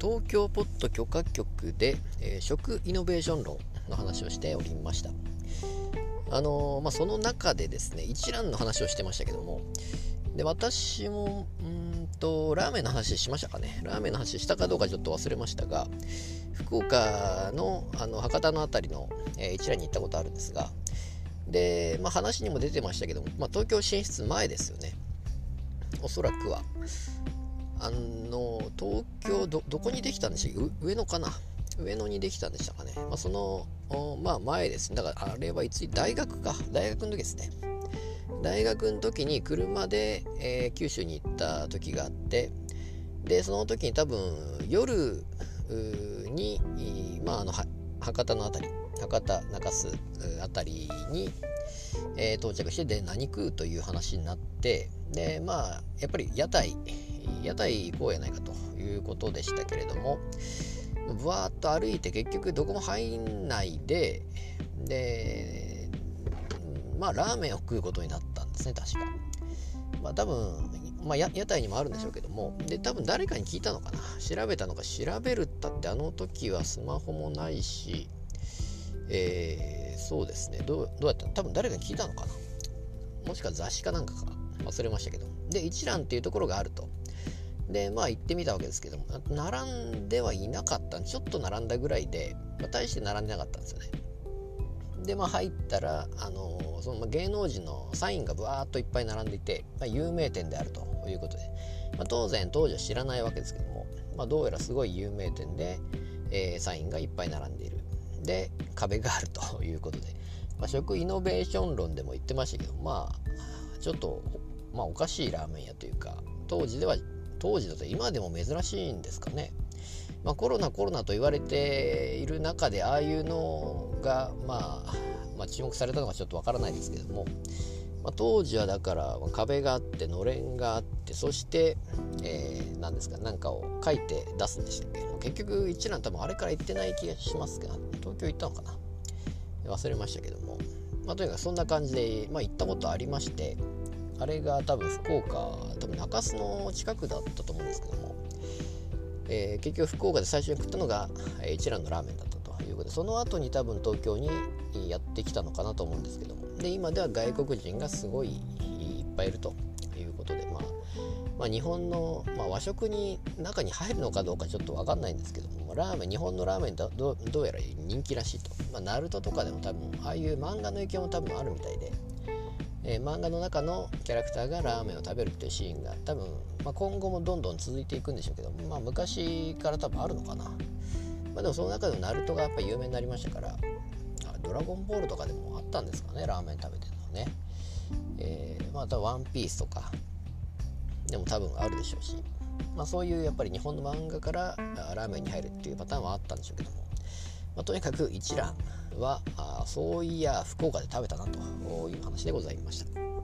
東京ポット許可局で、えー、食イノベーション論の話をしておりました。あのー、まあ、その中でですね一蘭の話をしてましたけどもで私もうんとラーメンの話しましたかね。ラーメンの話したかどうかちょっと忘れましたが福岡のあの博多の辺りの、えー、一蘭に行ったことあるんですがで、まあ、話にも出てましたけども、まあ、東京進出前ですよね。おそらくは。あの東京どこにできたんでしたっけ？上野かな？上野にできたんでしたかね、まあ、そのまあ前ですね。だからあれはいつ大学か。大学の時ですね。大学の時に車で、えー、九州に行った時があってでその時に多分夜に、まあ、あの博多の辺り博多中洲辺りに、えー、到着してで何食うという話になってでまあやっぱり屋台屋台行こうやないかということでしたけれどもぶわーっと歩いて結局どこも入んないででまあラーメンを食うことになったんですね確か。まあ多分まあ、屋台にもあるんでしょうけどもで多分誰かに聞いたのかな調べたのか調べるったってあの時はスマホもないしえー、そうですねどうどうやったの多分誰かに聞いたのかな。もしくは雑誌かなんかか忘れましたけど。で一蘭っていうところがあると。でまあ行ってみたわけですけども並んではいなかったちょっと並んだぐらいで、まあ、大して並んでなかったんですよね。でまあ入ったら、あのー、その芸能人のサインがぶわーっといっぱい並んでいて、まあ、有名店であるということで、まあ、当然当時は知らないわけですけども、まあ、どうやらすごい有名店で、えー、サインがいっぱい並んでいる。で壁があるということで、まあ、食イノベーション論でも言ってましたけどまあちょっと、まあ、おかしいラーメン屋というか当時では当時だと今でも珍しいんですかね、まあ、コロナコロナと言われている中でああいうのが、まあ、まあ注目されたのかちょっとわからないですけども、まあ、当時はだから壁があってのれんがあってそして、えー、何ですか何かを書いて出すんでしたっけ。結局一蘭多分あれから行ってない気がしますけど東京行ったのかな。忘れましたけども、まあ、とにかくそんな感じで、まあ、行ったことありまして。あれが多分福岡多分中洲の近くだったと思うんですけども、えー、結局福岡で最初に食ったのが一蘭のラーメンだったということでその後に多分東京にやってきたのかなと思うんですけどもで今では外国人がすごいいっぱいいるということでまあまあ、日本の、まあ、和食に中に入るのかどうかちょっと分かんないんですけどもラーメン日本のラーメンどどうやら人気らしいと、まあ、ナルトとかでも多分ああいう漫画の影響も多分あるみたいで。えー、漫画の中のキャラクターがラーメンを食べるっていうシーンが多分、まあ、今後もどんどん続いていくんでしょうけど、まあ、昔から多分あるのかな、まあ、でもその中でもナルトがやっぱ有名になりましたからドラゴンボールとかでもあったんですかねラーメン食べてるのね、えー、またワンピースとかでも多分あるでしょうし、まあ、そういうやっぱり日本の漫画からラーメンに入るっていうパターンはあったんでしょうけども、まあ、とにかく一蘭。はあそういや福岡で食べたなという話でございました。